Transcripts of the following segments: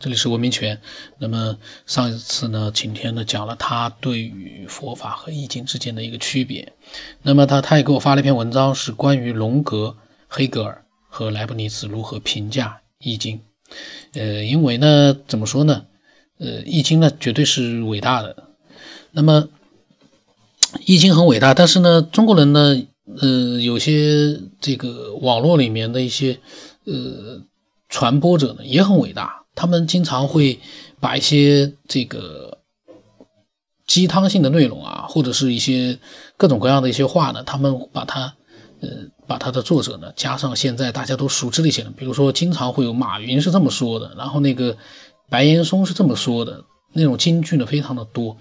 这里是文明权。那么上一次呢，晴天呢讲了他对于佛法和易经之间的一个区别。那么他他也给我发了一篇文章，是关于荣格、黑格尔和莱布尼茨如何评价易经。呃，因为呢，怎么说呢？呃，易经呢绝对是伟大的。那么易经很伟大，但是呢，中国人呢，呃，有些这个网络里面的一些呃传播者呢也很伟大。他们经常会把一些这个鸡汤性的内容啊，或者是一些各种各样的一些话呢，他们把它，呃，把它的作者呢加上现在大家都熟知的一些人，比如说经常会有马云是这么说的，然后那个白岩松是这么说的，那种金句呢非常的多，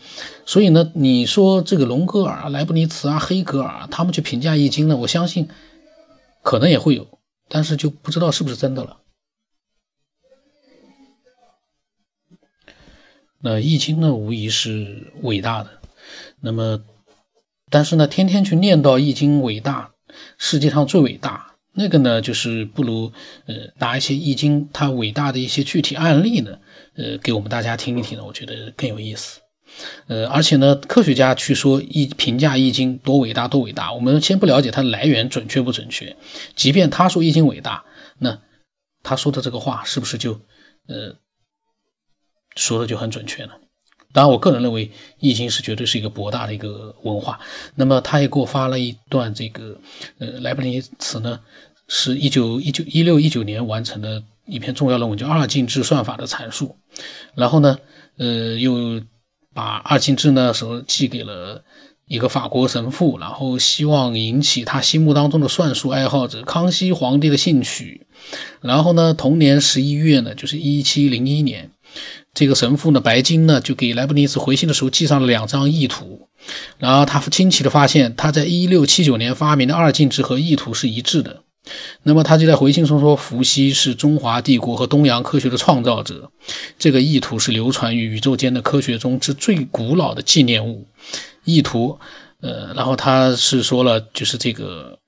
所以呢，你说这个隆格尔啊、莱布尼茨啊、黑格尔啊他们去评价易经呢，我相信可能也会有，但是就不知道是不是真的了。那易经呢，无疑是伟大的。那么，但是呢，天天去念叨易经伟大，世界上最伟大，那个呢，就是不如呃拿一些易经它伟大的一些具体案例呢，呃，给我们大家听一听呢，我觉得更有意思。呃，而且呢，科学家去说易评价易经多伟大多伟大，我们先不了解它的来源准确不准确。即便他说易经伟大，那他说的这个话是不是就呃？说的就很准确了。当然，我个人认为《易经》是绝对是一个博大的一个文化。那么，他也给我发了一段这个，呃，莱布尼茨呢，是一九一九一六一九年完成的一篇重要论文，叫《二进制算法的阐述》。然后呢，呃，又把二进制呢，时候寄给了一个法国神父，然后希望引起他心目当中的算术爱好者康熙皇帝的兴趣。然后呢，同年十一月呢，就是一七零一年。这个神父呢，白金呢，就给莱布尼茨回信的时候寄上了两张意图，然后他惊奇的发现，他在一六七九年发明的二进制和意图是一致的。那么他就在回信中说，伏羲是中华帝国和东洋科学的创造者，这个意图是流传于宇宙间的科学中之最古老的纪念物。意图，呃，然后他是说了，就是这个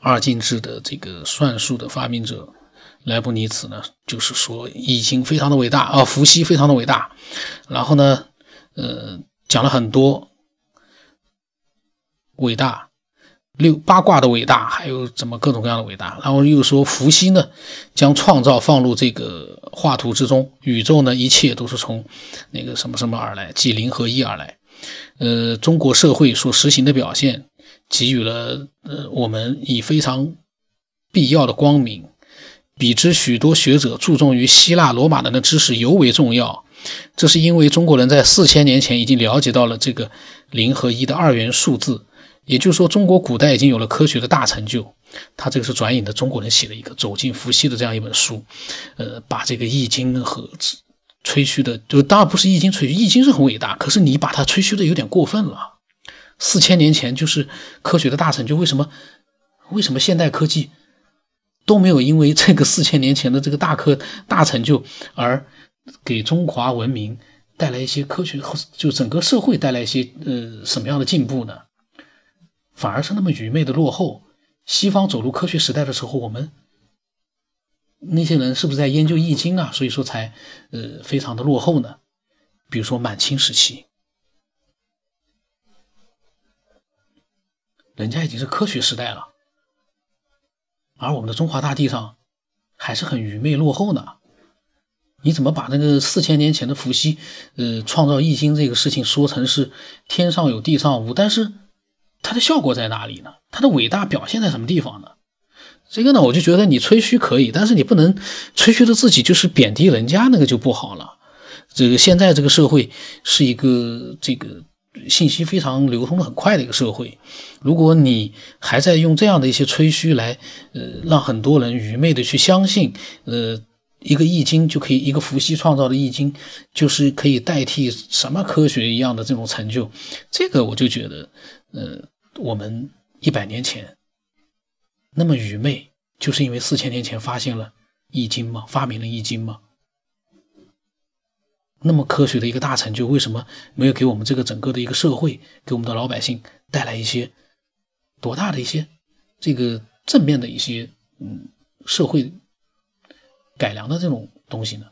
二进制的这个算术的发明者。莱布尼茨呢，就是说已经非常的伟大啊，伏羲非常的伟大，然后呢，呃，讲了很多伟大六八卦的伟大，还有怎么各种各样的伟大，然后又说伏羲呢将创造放入这个画图之中，宇宙呢一切都是从那个什么什么而来，即零和一而来，呃，中国社会所实行的表现给予了呃我们以非常必要的光明。比之许多学者注重于希腊罗马人的知识尤为重要，这是因为中国人在四千年前已经了解到了这个零和一的二元数字，也就是说，中国古代已经有了科学的大成就。他这个是转引的中国人写的一个《走进伏羲》的这样一本书，呃，把这个易经和吹嘘的，就当然不是易经吹嘘，易经是很伟大，可是你把它吹嘘的有点过分了。四千年前就是科学的大成就，为什么？为什么现代科技？都没有因为这个四千年前的这个大科大成就而给中华文明带来一些科学，就整个社会带来一些呃什么样的进步呢？反而是那么愚昧的落后。西方走入科学时代的时候，我们那些人是不是在研究易经啊？所以说才呃非常的落后呢？比如说满清时期，人家已经是科学时代了。而我们的中华大地上还是很愚昧落后呢。你怎么把那个四千年前的伏羲，呃，创造易经这个事情说成是天上有地上无？但是它的效果在哪里呢？它的伟大表现在什么地方呢？这个呢，我就觉得你吹嘘可以，但是你不能吹嘘的自己就是贬低人家，那个就不好了。这个现在这个社会是一个这个。信息非常流通的很快的一个社会，如果你还在用这样的一些吹嘘来，呃，让很多人愚昧的去相信，呃，一个易经就可以，一个伏羲创造的易经就是可以代替什么科学一样的这种成就，这个我就觉得，呃，我们一百年前那么愚昧，就是因为四千年前发现了易经吗？发明了易经吗？那么科学的一个大成就，为什么没有给我们这个整个的一个社会，给我们的老百姓带来一些多大的一些这个正面的一些嗯社会改良的这种东西呢？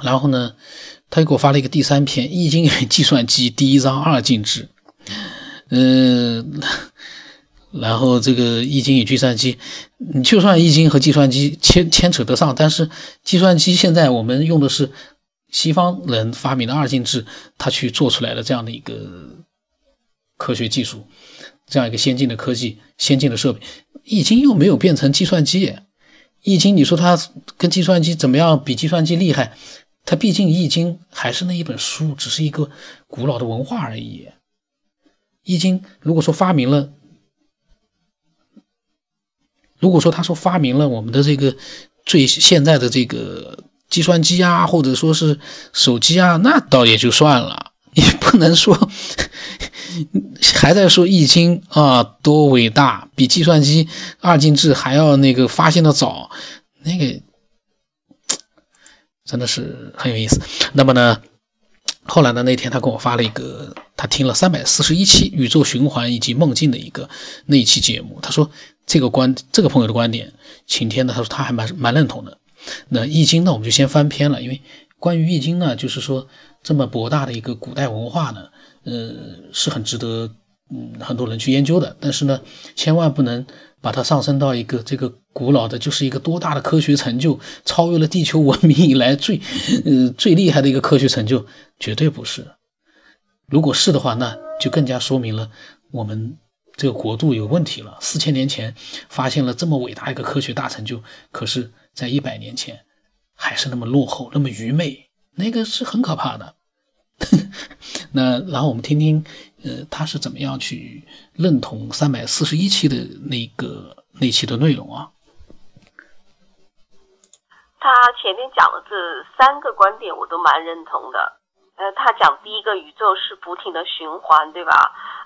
然后呢，他又给我发了一个第三篇《易经计算机第一章二进制》，嗯，然后这个易经与计算机，你就算易经和计算机牵牵扯得上，但是计算机现在我们用的是西方人发明的二进制，他去做出来的这样的一个科学技术，这样一个先进的科技、先进的设备，易经又没有变成计算机。易经，你说它跟计算机怎么样？比计算机厉害？它毕竟易经还是那一本书，只是一个古老的文化而已。易经如果说发明了，如果说他说发明了我们的这个最现在的这个计算机啊，或者说是手机啊，那倒也就算了。你不能说。还在说易经啊多伟大，比计算机二进制还要那个发现的早，那个 真的是很有意思。那么呢，后来呢那天他给我发了一个，他听了三百四十一期宇宙循环以及梦境的一个那一期节目，他说这个观这个朋友的观点，晴天呢他说他还蛮蛮认同的。那易经呢我们就先翻篇了，因为关于易经呢就是说这么博大的一个古代文化呢。呃，是很值得嗯很多人去研究的，但是呢，千万不能把它上升到一个这个古老的，就是一个多大的科学成就，超越了地球文明以来最呃最厉害的一个科学成就，绝对不是。如果是的话，那就更加说明了我们这个国度有问题了。四千年前发现了这么伟大一个科学大成就，可是，在一百年前还是那么落后，那么愚昧，那个是很可怕的。那然后我们听听，呃，他是怎么样去认同三百四十一期的那个那期的内容啊？他前面讲的这三个观点我都蛮认同的。呃，他讲第一个宇宙是不停的循环，对吧？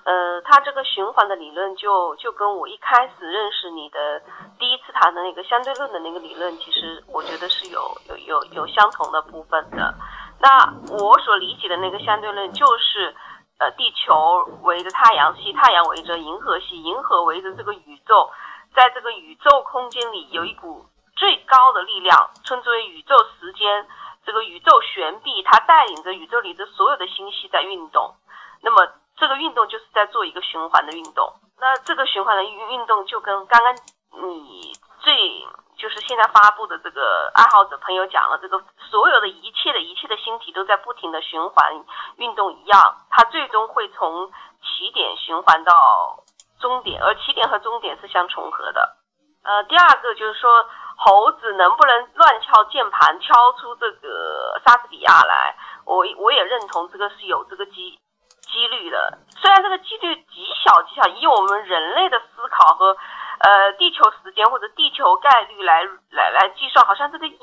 呃，他这个循环的理论就就跟我一开始认识你的第一次谈的那个相对论的那个理论，其实我觉得是有有有有相同的部分的。那我所理解的那个相对论就是，呃，地球围着太阳系，太阳围着银河系，银河围着这个宇宙，在这个宇宙空间里有一股最高的力量，称之为宇宙时间，这个宇宙悬臂，它带领着宇宙里的所有的星系在运动。那么这个运动就是在做一个循环的运动。那这个循环的运运动就跟刚刚你最。就是现在发布的这个爱好者朋友讲了，这个所有的一切的一切的星体都在不停的循环运动一样，它最终会从起点循环到终点，而起点和终点是相重合的。呃，第二个就是说，猴子能不能乱敲键盘敲出这个莎士比亚来？我我也认同这个是有这个机几率的，虽然这个几率极小极小，以我们人类的思考和。呃，地球时间或者地球概率来来来计算，好像这个一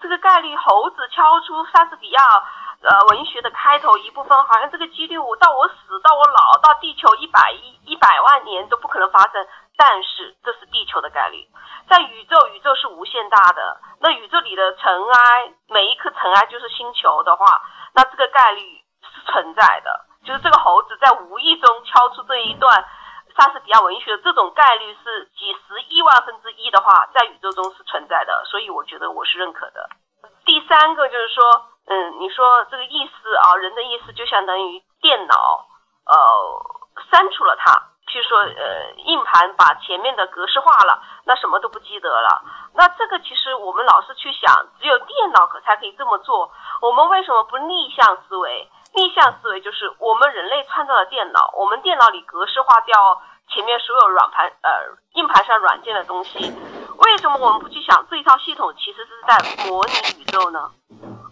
这个概率，猴子敲出莎士比亚呃文学的开头一部分，好像这个几率我到我死到我老到地球一百一一百万年都不可能发生，但是这是地球的概率，在宇宙宇宙是无限大的，那宇宙里的尘埃每一颗尘埃就是星球的话，那这个概率是存在的，就是这个猴子在无意中敲出这一段。莎士比亚文学这种概率是几十亿万分之一的话，在宇宙中是存在的，所以我觉得我是认可的。第三个就是说，嗯，你说这个意思啊，人的意思就相当于电脑，呃，删除了它，譬如说，呃，硬盘把前面的格式化了，那什么都不记得了。那这个其实我们老是去想，只有电脑可才可以这么做，我们为什么不逆向思维？逆向思维就是我们人类创造的电脑，我们电脑里格式化掉前面所有软盘呃硬盘上软件的东西。为什么我们不去想这一套系统其实是在模拟宇宙呢？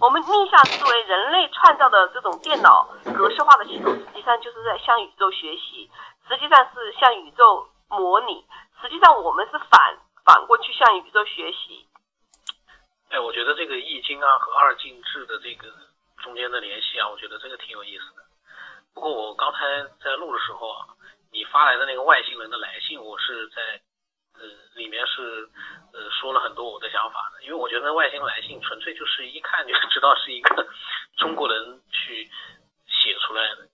我们逆向思维，人类创造的这种电脑格式化的系统，实际上就是在向宇宙学习，实际上是向宇宙模拟。实际上我们是反反过去向宇宙学习。哎，我觉得这个易经啊和二进制的这个。中间的联系啊，我觉得这个挺有意思的。不过我刚才在录的时候啊，你发来的那个外星人的来信，我是在呃里面是呃说了很多我的想法的。因为我觉得外星来信纯粹就是一看就知道是一个中国人去写出来的，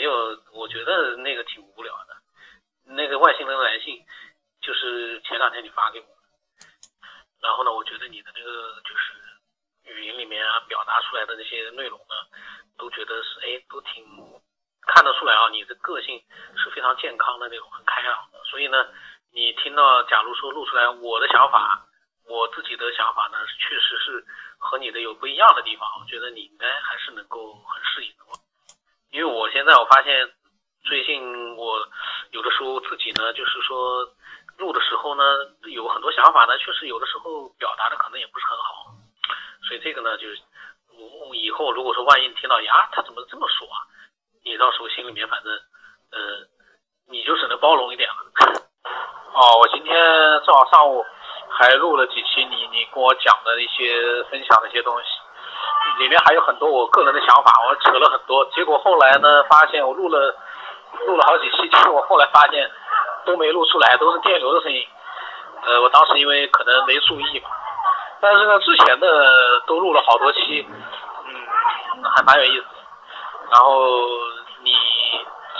没有，我觉得那个挺无聊的。那个外星人来信就是前两天你发给我，然后呢，我觉得你的那个就是。语语音里面啊表达出来的那些内容呢，都觉得是哎都挺看得出来啊，你的个性是非常健康的那种，很开朗的。所以呢，你听到假如说录出来我的想法，我自己的想法呢，确实是和你的有不一样的地方，我觉得你应该还是能够很适应的。因为我现在我发现最近我有的时候自己呢，就是说。录的时候呢，有很多想法呢，确实有的时候表达的可能也不是很好，所以这个呢，就是我以后如果说万一听到呀，他怎么这么说啊，你到时候心里面反正，呃，你就只能包容一点了。哦，我今天正好上午还录了几期你你跟我讲的一些分享的一些东西，里面还有很多我个人的想法，我扯了很多，结果后来呢，发现我录了录了好几期，结果后来发现。都没录出来，都是电流的声音。呃，我当时因为可能没注意嘛，但是呢，之前的都录了好多期，嗯，还蛮有意思。然后你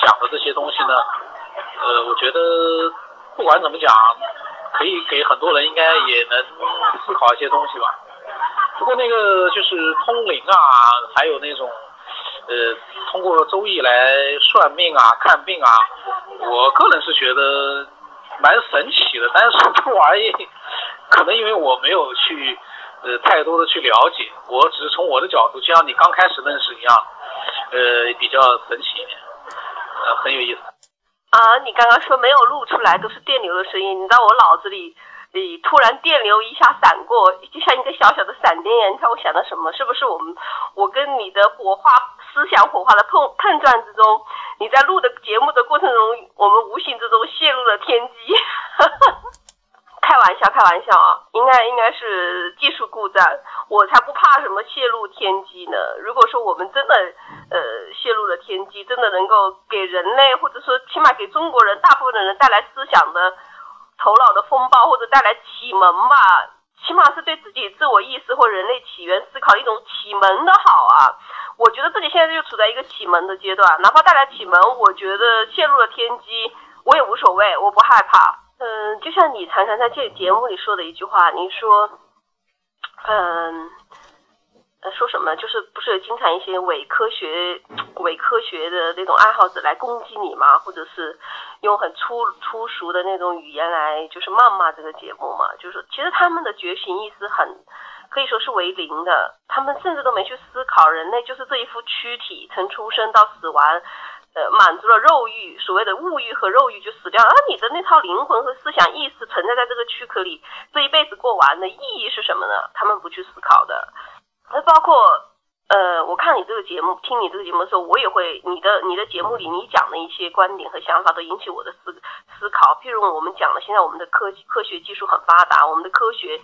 讲的这些东西呢，呃，我觉得不管怎么讲，可以给很多人应该也能思考一些东西吧。不过那个就是通灵啊，还有那种。呃，通过周易来算命啊、看病啊，我个人是觉得蛮神奇的。但是这玩意，可能因为我没有去呃太多的去了解，我只是从我的角度，就像你刚开始认识一样，呃，比较神奇一点，呃，很有意思。啊，你刚刚说没有录出来，都是电流的声音，你知道我脑子里。你突然电流一下闪过，就像一个小小的闪电一样。你看我想的什么？是不是我们我跟你的火花思想火花的碰碰撞之中，你在录的节目的过程中，我们无形之中泄露了天机？开玩笑，开玩笑啊！应该应该是技术故障，我才不怕什么泄露天机呢。如果说我们真的呃泄露了天机，真的能够给人类或者说起码给中国人大部分的人带来思想的。头脑的风暴或者带来启蒙吧，起码是对自己自我意识或人类起源思考一种启蒙的好啊！我觉得自己现在就处在一个启蒙的阶段，哪怕带来启蒙，我觉得陷入了天机，我也无所谓，我不害怕。嗯，就像你常常在这节目里说的一句话，你说，嗯。呃，说什么？就是不是有经常一些伪科学、伪科学的那种爱好者来攻击你吗？或者是用很粗粗俗的那种语言来就是谩骂这个节目嘛？就是其实他们的觉醒意识很可以说是为零的，他们甚至都没去思考人类就是这一副躯体，从出生到死亡，呃，满足了肉欲，所谓的物欲和肉欲就死掉。而你的那套灵魂和思想意识存在在这个躯壳里，这一辈子过完的意义是什么呢？他们不去思考的。那包括，呃，我看你这个节目，听你这个节目的时候，我也会你的你的节目里你讲的一些观点和想法都引起我的思思考。譬如我们讲了，现在我们的科科学技术很发达，我们的科学，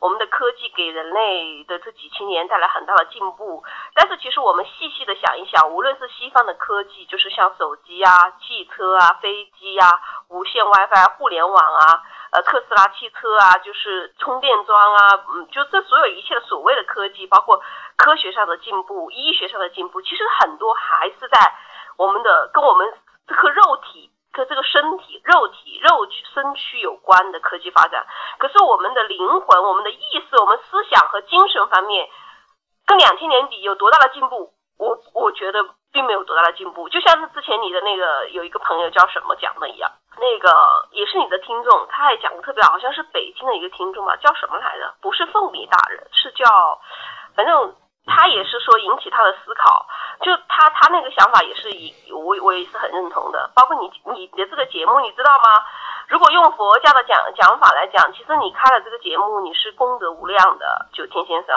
我们的科技给人类的这几千年带来很大的进步。但是其实我们细细的想一想，无论是西方的科技，就是像手机啊、汽车啊、飞机啊、无线 WiFi、互联网啊。呃，特斯拉汽车啊，就是充电桩啊，嗯，就这所有一切的所谓的科技，包括科学上的进步、医学上的进步，其实很多还是在我们的跟我们这颗肉体、跟这个身体、肉体、肉身躯有关的科技发展。可是我们的灵魂、我们的意识、我们思想和精神方面，跟两千年底有多大的进步？我我觉得并没有多大的进步。就像是之前你的那个有一个朋友叫什么讲的一样。那个也是你的听众，他也讲的特别好，好像是北京的一个听众吧，叫什么来着？不是凤梨大人，是叫，反正他也是说引起他的思考，就他他那个想法也是以我我也是很认同的，包括你你的这个节目，你知道吗？如果用佛教的讲讲法来讲，其实你开了这个节目，你是功德无量的，九天先生。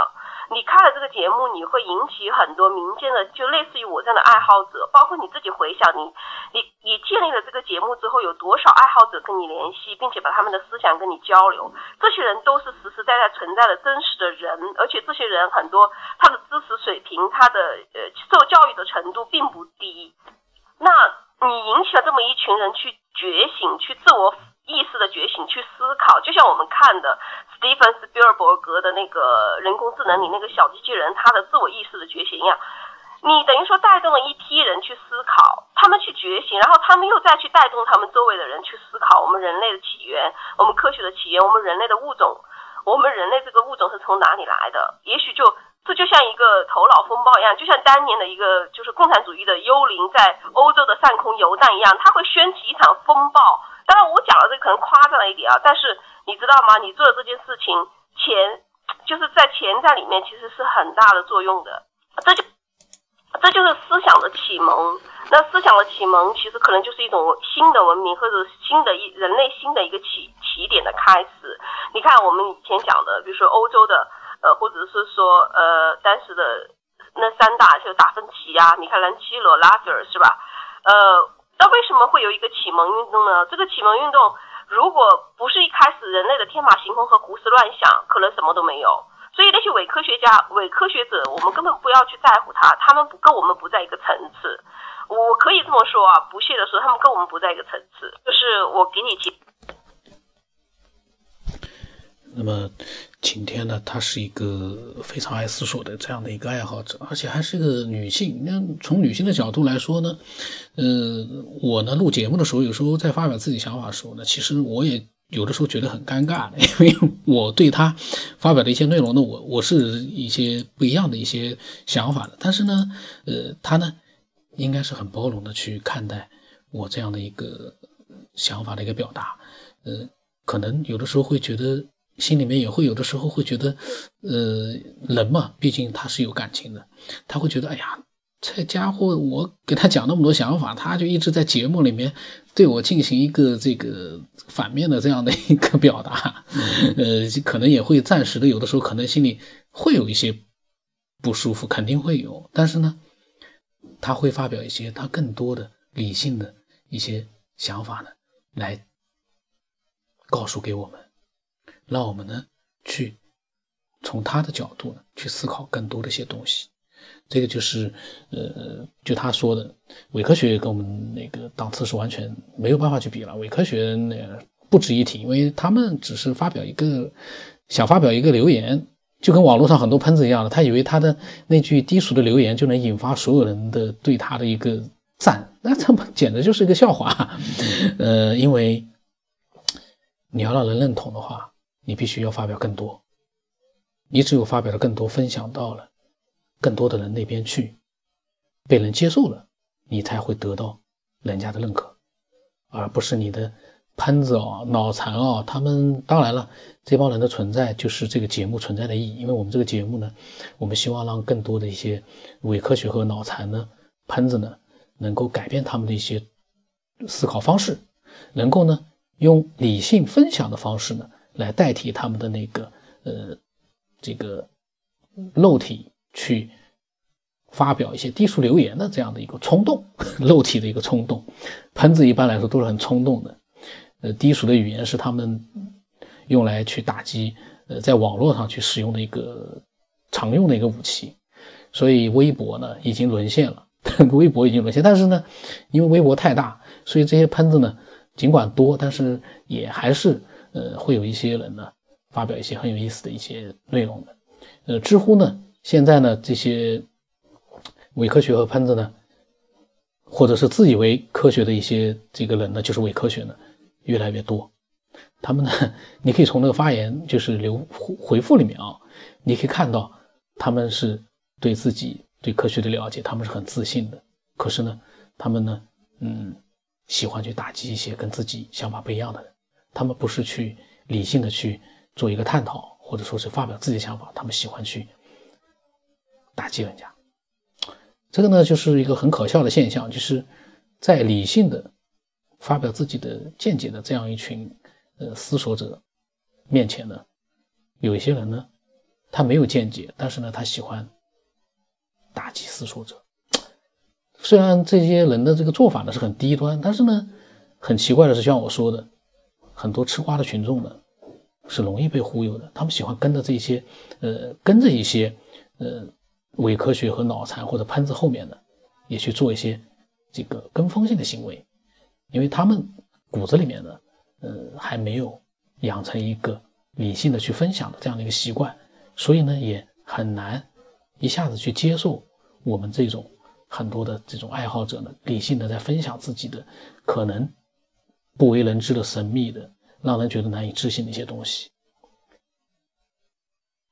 你开了这个节目，你会引起很多民间的，就类似于我这样的爱好者，包括你自己回想，你你你建立了这个节目之后，有多少爱好者跟你联系，并且把他们的思想跟你交流？这些人都是实实在在存在的真实的人，而且这些人很多，他的知识水平，他的呃受教育的程度并不低。那你引起了这么一群人去觉醒，去自我。意识的觉醒，去思考，就像我们看的斯蒂芬斯比尔伯格的那个人工智能里那个小机器人，他的自我意识的觉醒一样，你等于说带动了一批人去思考，他们去觉醒，然后他们又再去带动他们周围的人去思考我们人类的起源，我们科学的起源，我们人类的物种，我们人类这个物种是从哪里来的？也许就这就像一个头脑风暴一样，就像当年的一个就是共产主义的幽灵在欧洲的上空游荡一样，它会掀起一场风暴。当然，我讲的这个可能夸张了一点啊，但是你知道吗？你做的这件事情，钱就是在钱在里面其实是很大的作用的。这就这就是思想的启蒙。那思想的启蒙其实可能就是一种新的文明或者新的一人类新的一个起起点的开始。你看我们以前讲的，比如说欧洲的。呃，或者是说，呃，当时的那三大就达芬奇呀，米开朗基罗、拉斐尔是吧？呃，那为什么会有一个启蒙运动呢？这个启蒙运动，如果不是一开始人类的天马行空和胡思乱想，可能什么都没有。所以那些伪科学家、伪科学者，我们根本不要去在乎他，他们不跟我们不在一个层次。我可以这么说啊，不屑地说，他们跟我们不在一个层次。就是我给你提。那么。晴天呢，她是一个非常爱思索的这样的一个爱好者，而且还是一个女性。那从女性的角度来说呢，呃，我呢录节目的时候，有时候在发表自己想法的时候呢，其实我也有的时候觉得很尴尬，因为我对她发表的一些内容呢，我我是一些不一样的一些想法的。但是呢，呃，她呢，应该是很包容的去看待我这样的一个想法的一个表达。呃，可能有的时候会觉得。心里面也会有的时候会觉得，呃，人嘛，毕竟他是有感情的，他会觉得，哎呀，这家伙，我给他讲那么多想法，他就一直在节目里面对我进行一个这个反面的这样的一个表达，呃，可能也会暂时的，有的时候可能心里会有一些不舒服，肯定会有，但是呢，他会发表一些他更多的理性的一些想法呢，来告诉给我们。让我们呢去从他的角度呢去思考更多的一些东西，这个就是呃，就他说的伪科学跟我们那个档次是完全没有办法去比了。伪科学那不值一提，因为他们只是发表一个想发表一个留言，就跟网络上很多喷子一样的，他以为他的那句低俗的留言就能引发所有人的对他的一个赞，那这么简直就是一个笑话。呃，因为你要让人认同的话。你必须要发表更多，你只有发表的更多，分享到了更多的人那边去，被人接受了，你才会得到人家的认可，而不是你的喷子啊、脑残啊。他们当然了，这帮人的存在就是这个节目存在的意义。因为我们这个节目呢，我们希望让更多的一些伪科学和脑残呢、喷子呢，能够改变他们的一些思考方式，能够呢用理性分享的方式呢。来代替他们的那个呃，这个肉体去发表一些低俗留言的这样的一个冲动，肉体的一个冲动。喷子一般来说都是很冲动的，呃，低俗的语言是他们用来去打击呃，在网络上去使用的一个常用的一个武器。所以微博呢已经沦陷了，微博已经沦陷。但是呢，因为微博太大，所以这些喷子呢尽管多，但是也还是。呃，会有一些人呢，发表一些很有意思的一些内容的。呃，知乎呢，现在呢，这些伪科学和喷子呢，或者是自以为科学的一些这个人呢，就是伪科学呢，越来越多。他们呢，你可以从那个发言就是留回复里面啊，你可以看到他们是对自己对科学的了解，他们是很自信的。可是呢，他们呢，嗯，喜欢去打击一些跟自己想法不一样的人。他们不是去理性的去做一个探讨，或者说是发表自己的想法，他们喜欢去打击人家。这个呢，就是一个很可笑的现象，就是在理性的发表自己的见解的这样一群呃思索者面前呢，有一些人呢，他没有见解，但是呢，他喜欢打击思索者。虽然这些人的这个做法呢是很低端，但是呢，很奇怪的是，像我说的。很多吃瓜的群众呢，是容易被忽悠的。他们喜欢跟着这些，呃，跟着一些，呃，伪科学和脑残或者喷子后面的，也去做一些这个跟风性的行为，因为他们骨子里面呢，呃，还没有养成一个理性的去分享的这样的一个习惯，所以呢，也很难一下子去接受我们这种很多的这种爱好者呢，理性的在分享自己的可能。不为人知的神秘的，让人觉得难以置信的一些东西。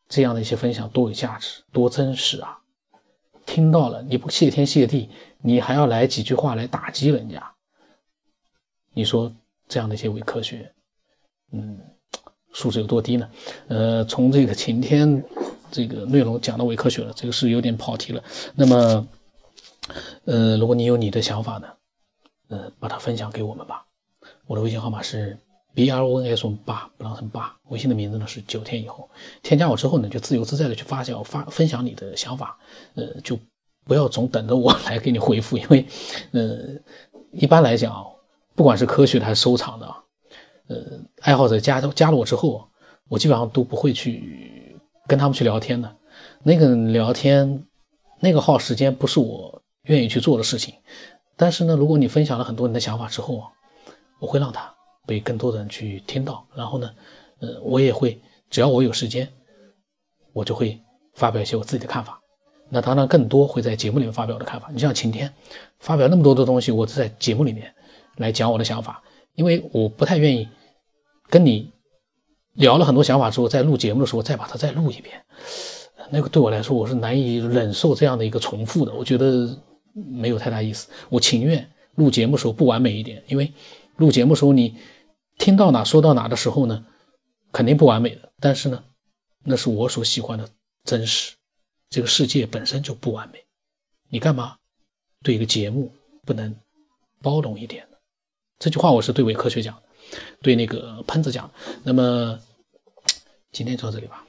这样的一些分享多有价值，多真实啊！听到了你不谢天谢地，你还要来几句话来打击人家，你说这样的一些伪科学，嗯，素质有多低呢？呃，从这个晴天这个内容讲到伪科学了，这个是有点跑题了。那么，呃，如果你有你的想法呢，呃，把它分享给我们吧。我的微信号码是。b r o n s 八不让成八，微信的名字呢是九天以后，添加我之后呢就自由自在的去发酵发分享你的想法，呃就不要总等着我来给你回复，因为呃一般来讲，不管是科学的还是收藏的，呃爱好者加加了我之后，我基本上都不会去跟他们去聊天的，那个聊天那个耗时间不是我愿意去做的事情，但是呢，如果你分享了很多你的想法之后，我会让他。被更多的人去听到，然后呢，呃，我也会，只要我有时间，我就会发表一些我自己的看法。那当然，更多会在节目里面发表我的看法。你像晴天发表那么多的东西，我只在节目里面来讲我的想法，因为我不太愿意跟你聊了很多想法之后，在录节目的时候再把它再录一遍，那个对我来说我是难以忍受这样的一个重复的，我觉得没有太大意思。我情愿录节目的时候不完美一点，因为录节目时候你。听到哪说到哪的时候呢，肯定不完美的。但是呢，那是我所喜欢的真实。这个世界本身就不完美，你干嘛对一个节目不能包容一点呢？这句话我是对伪科学讲的，对那个喷子讲。那么今天就到这里吧。